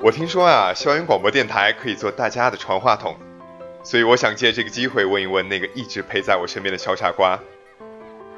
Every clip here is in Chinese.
我听说啊，校园广播电台可以做大家的传话筒，所以我想借这个机会问一问那个一直陪在我身边的小傻瓜：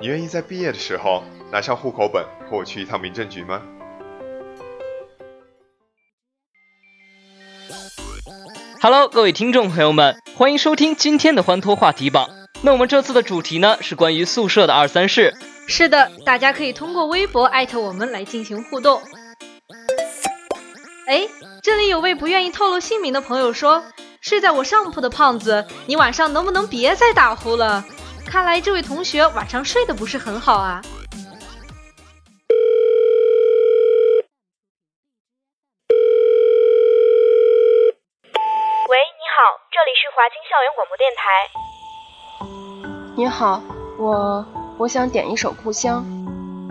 你愿意在毕业的时候拿上户口本和我去一趟民政局吗？Hello，各位听众朋友们，欢迎收听今天的欢脱话题榜。那我们这次的主题呢是关于宿舍的二三事。是的，大家可以通过微博艾特我们来进行互动。哎。这里有位不愿意透露姓名的朋友说：“睡在我上铺的胖子，你晚上能不能别再打呼了？看来这位同学晚上睡得不是很好啊。”喂，你好，这里是华清校园广播电台。你好，我我想点一首《故乡》。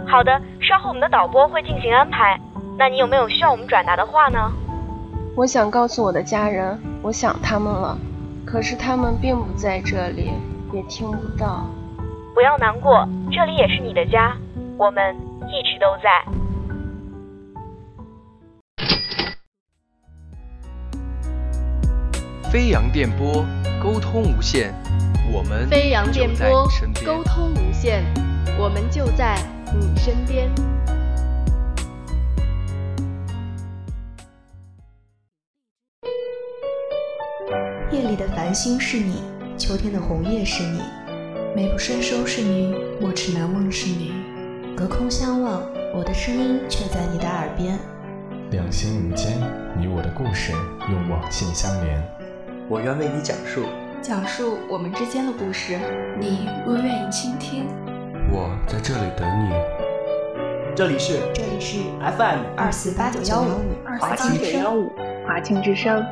好的，稍后我们的导播会进行安排。那你有没有需要我们转达的话呢？我想告诉我的家人，我想他们了，可是他们并不在这里，也听不到。不要难过，这里也是你的家，我们一直都在。飞扬电波，沟通无限，我们飞扬电波，沟通无限，我们就在你身边。夜里的繁星是你，秋天的红叶是你，美不胜收是你，莫齿难忘是你。隔空相望，我的声音却在你的耳边。两心无间，你我的故事用网线相连。我愿为你讲述，讲述我们之间的故事，你若愿意倾听，我在这里等你。这里是这里是 FM 二四八九幺五华清九幺五华清之声。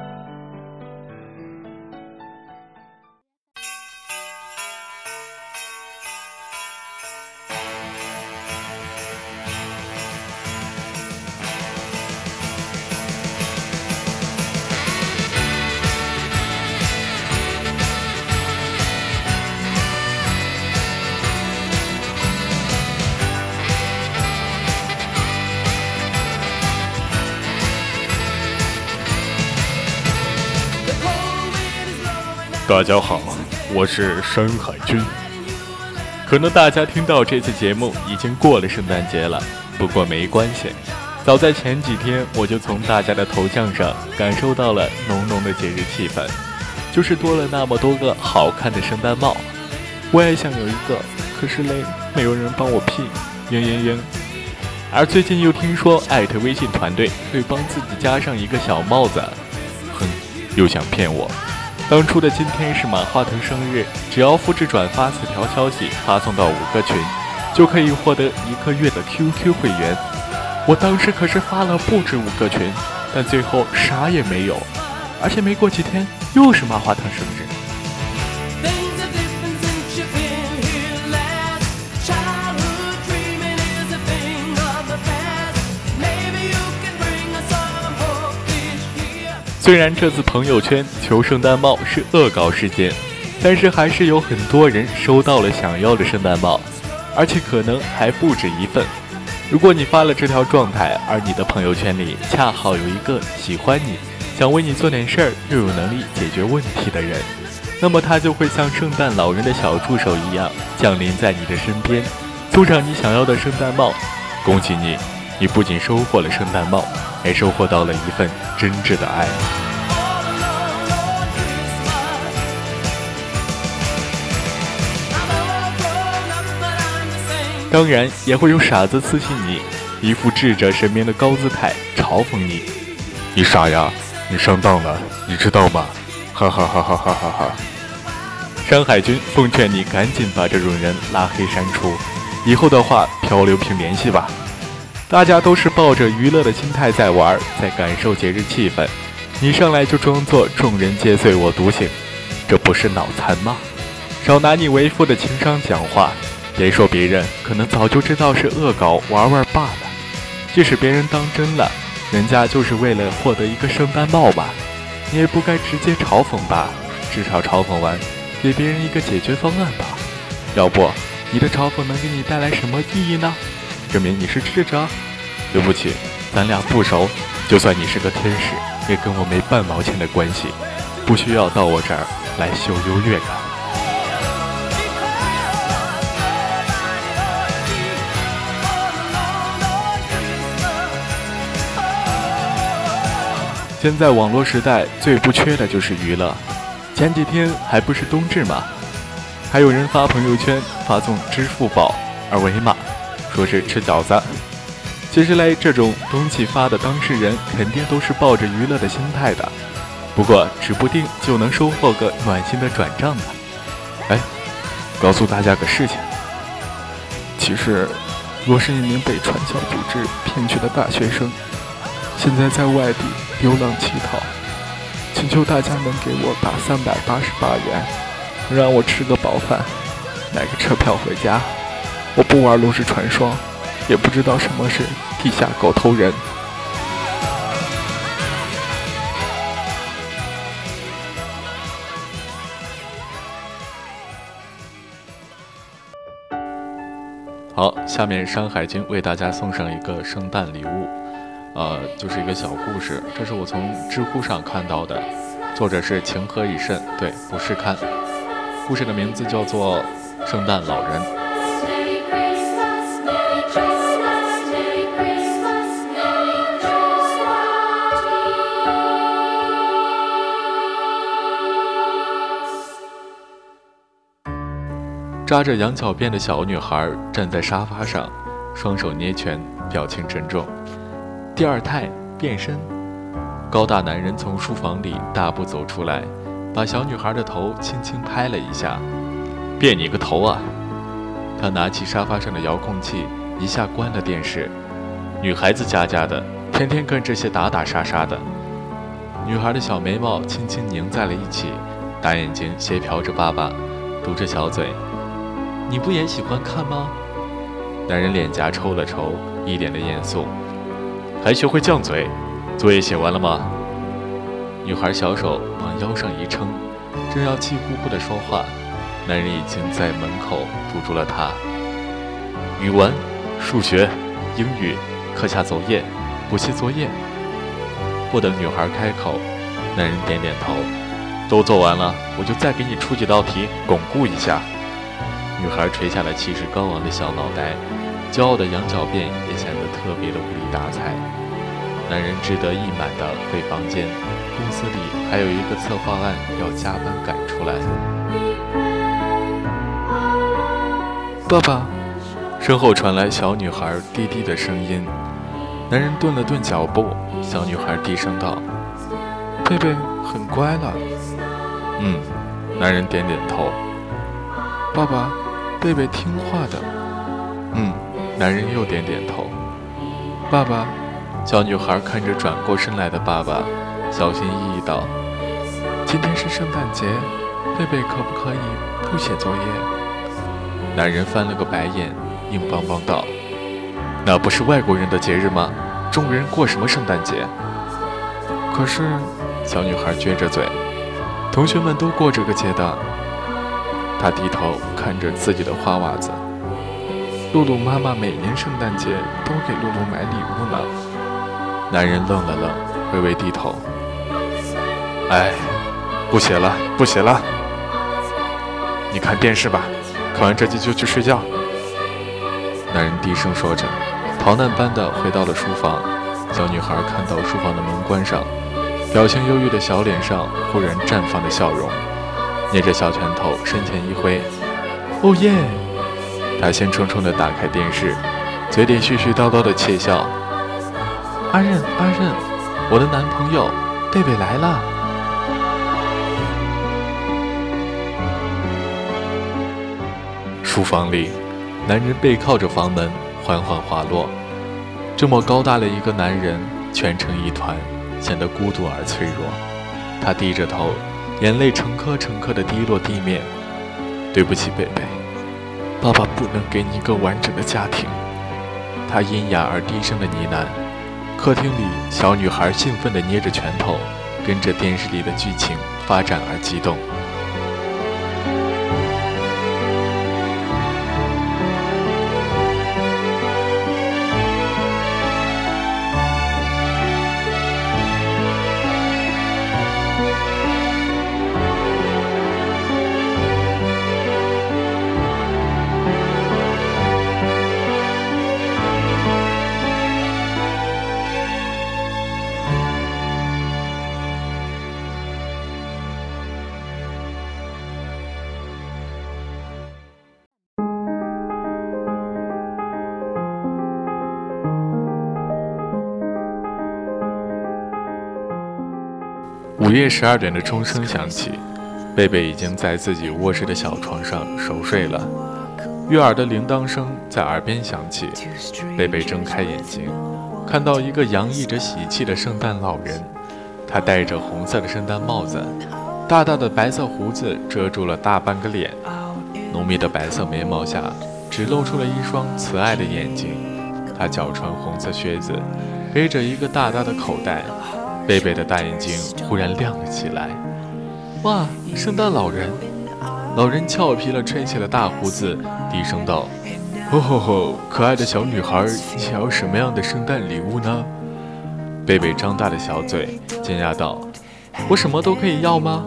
大家好，我是山海军。可能大家听到这次节目已经过了圣诞节了，不过没关系。早在前几天，我就从大家的头像上感受到了浓浓的节日气氛，就是多了那么多个好看的圣诞帽。我也想有一个，可是嘞，没有人帮我 P，嘤嘤嘤。而最近又听说艾特微信团队会帮自己加上一个小帽子，哼，又想骗我。当初的今天是马化腾生日，只要复制转发此条消息，发送到五个群，就可以获得一个月的 QQ 会员。我当时可是发了不止五个群，但最后啥也没有，而且没过几天又是马化腾生日。虽然这次朋友圈求圣诞帽是恶搞事件，但是还是有很多人收到了想要的圣诞帽，而且可能还不止一份。如果你发了这条状态，而你的朋友圈里恰好有一个喜欢你、想为你做点事儿又有能力解决问题的人，那么他就会像圣诞老人的小助手一样降临在你的身边，送上你想要的圣诞帽。恭喜你，你不仅收获了圣诞帽。还收获到了一份真挚的爱。当然，也会有傻子私信你，一副智者神明的高姿态，嘲讽你：“你傻呀，你上当了，你知道吗？”哈哈哈哈哈哈哈！山海军奉劝你赶紧把这种人拉黑删除，以后的话漂流瓶联系吧。大家都是抱着娱乐的心态在玩，在感受节日气氛。你上来就装作众人皆醉我独醒，这不是脑残吗？少拿你为父的情商讲话，别说别人，可能早就知道是恶搞玩玩罢了。即使别人当真了，人家就是为了获得一个圣诞帽吧？你也不该直接嘲讽吧？至少嘲讽完，给别人一个解决方案吧？要不，你的嘲讽能给你带来什么意义呢？证明你是智者，对不起，咱俩不熟，就算你是个天使，也跟我没半毛钱的关系，不需要到我这儿来秀优越感。现在网络时代最不缺的就是娱乐，前几天还不是冬至吗？还有人发朋友圈发送支付宝二维码，说是吃饺子。其实嘞，这种东西发的当事人肯定都是抱着娱乐的心态的，不过指不定就能收获个暖心的转账呢。哎，告诉大家个事情，其实我是一名被传销组织骗去的大学生，现在在外地流浪乞讨，请求大家能给我打三百八十八元，让我吃个饱饭，买个车票回家。我不玩炉石传说。也不知道什么是地下狗头人。好，下面山海经为大家送上一个圣诞礼物，呃，就是一个小故事，这是我从知乎上看到的，作者是情何以甚，对，不是看，故事的名字叫做《圣诞老人》。扎着羊角辫的小女孩站在沙发上，双手捏拳，表情沉重。第二胎变身，高大男人从书房里大步走出来，把小女孩的头轻轻拍了一下：“变你个头啊！”他拿起沙发上的遥控器，一下关了电视。女孩子家家的，天天跟这些打打杀杀的。女孩的小眉毛轻轻拧在了一起，大眼睛斜瞟着爸爸，嘟着小嘴。你不也喜欢看吗？男人脸颊抽了抽，一脸的严肃。还学会犟嘴？作业写完了吗？女孩小手往腰上一撑，正要气呼呼的说话，男人已经在门口堵住了她。语文、数学、英语、课下作业、补习作业。不等女孩开口，男人点点头。都做完了，我就再给你出几道题，巩固一下。女孩垂下了气势高昂的小脑袋，骄傲的羊角辫也显得特别的无理打采。男人志得意满的回房间，公司里还有一个策划案要加班赶出来。爸爸，身后传来小女孩低低的声音。男人顿了顿脚步，小女孩低声道：“贝贝很乖了。”嗯，男人点点头。爸爸。贝贝听话的，嗯，男人又点点头。爸爸，小女孩看着转过身来的爸爸，小心翼翼道：“今天是圣诞节，贝贝可不可以不写作业？”男人翻了个白眼，硬邦邦道：“那不是外国人的节日吗？中国人过什么圣诞节？”可是，小女孩撅着嘴：“同学们都过这个节的。”他低头看着自己的花袜子。露露妈妈每年圣诞节都给露露买礼物呢。男人愣了愣，微微低头。哎，不写了，不写了。你看电视吧，看完这集就去睡觉。男人低声说着，逃难般的回到了书房。小女孩看到书房的门关上，表情忧郁的小脸上忽然绽放的笑容。捏着小拳头，身前一挥，哦耶！他兴冲冲地打开电视，嘴里絮絮叨叨的窃笑。阿任，阿任，我的男朋友贝贝来了。书房里，男人背靠着房门，缓缓滑落。这么高大的一个男人，蜷成一团，显得孤独而脆弱。他低着头。眼泪成颗成颗的滴落地面。对不起，贝贝，爸爸不能给你一个完整的家庭。他阴哑而低声的呢喃。客厅里，小女孩兴奋地捏着拳头，跟着电视里的剧情发展而激动。午夜十二点的钟声响起，贝贝已经在自己卧室的小床上熟睡了。悦耳的铃铛声在耳边响起，贝贝睁开眼睛，看到一个洋溢着喜气的圣诞老人。他戴着红色的圣诞帽子，大大的白色胡子遮住了大半个脸，浓密的白色眉毛下只露出了一双慈爱的眼睛。他脚穿红色靴子，背着一个大大的口袋。贝贝的大眼睛忽然亮了起来。哇，圣诞老人！老人俏皮地吹起了大胡子，低声道：“吼吼吼，可爱的小女孩，你想要什么样的圣诞礼物呢？”贝贝张大的小嘴，惊讶道：“我什么都可以要吗？”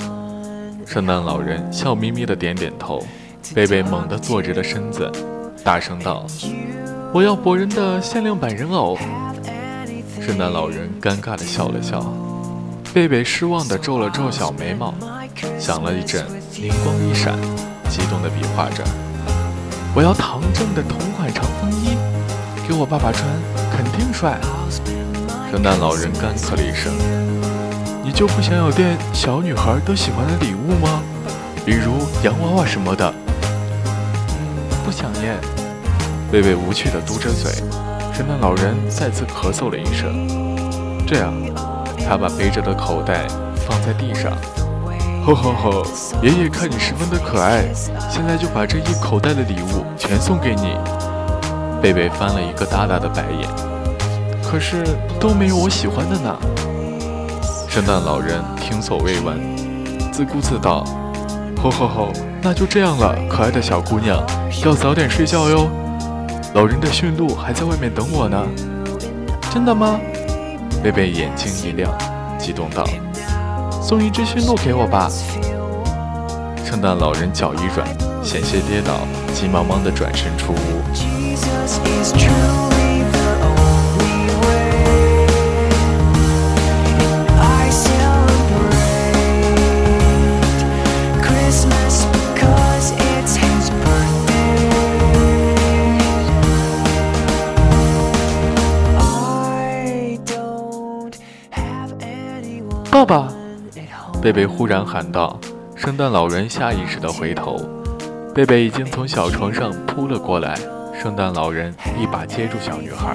圣诞老人笑眯眯地点点头。贝贝猛地坐直了身子，大声道：“我要博人的限量版人偶。”圣诞老人尴尬地笑了笑，贝贝失望地皱了皱小眉毛，想了一阵，灵光一闪，激动地比划着：“我要唐正的同款长风衣，给我爸爸穿，肯定帅。”圣诞老人干咳了一声：“你就不想有点小女孩都喜欢的礼物吗？比如洋娃娃什么的？”“不想耶。”贝贝无趣地嘟着嘴。圣诞老人再次咳嗽了一声，这样，他把背着的口袋放在地上。吼吼吼！爷爷看你十分的可爱，现在就把这一口袋的礼物全送给你。贝贝翻了一个大大的白眼，可是都没有我喜欢的呢。圣诞老人听所未闻，自顾自道：“吼吼吼！那就这样了，可爱的小姑娘，要早点睡觉哟。”老人的驯鹿还在外面等我呢，真的吗？贝贝眼睛一亮，激动道：“送一只驯鹿给我吧！”圣诞老人脚一软，险些跌倒，急忙忙地转身出屋。爸爸，贝贝忽然喊道。圣诞老人下意识地回头，贝贝已经从小床上扑了过来。圣诞老人一把接住小女孩，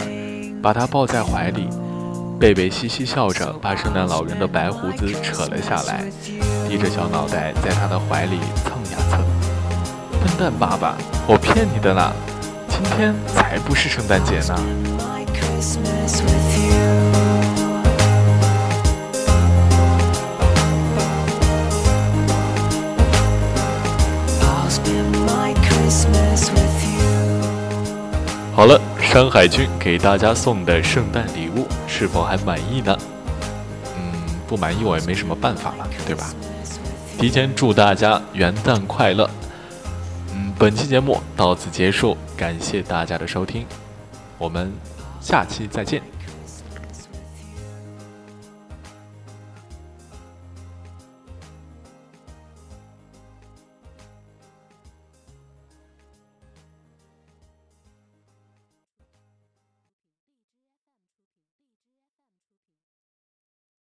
把她抱在怀里。贝贝嘻嘻笑着，把圣诞老人的白胡子扯了下来，低着小脑袋在他的怀里蹭呀蹭。笨蛋爸爸，我骗你的啦，今天才不是圣诞节呢。好了，山海军给大家送的圣诞礼物是否还满意呢？嗯，不满意我也没什么办法了，对吧？提前祝大家元旦快乐。嗯，本期节目到此结束，感谢大家的收听，我们下期再见。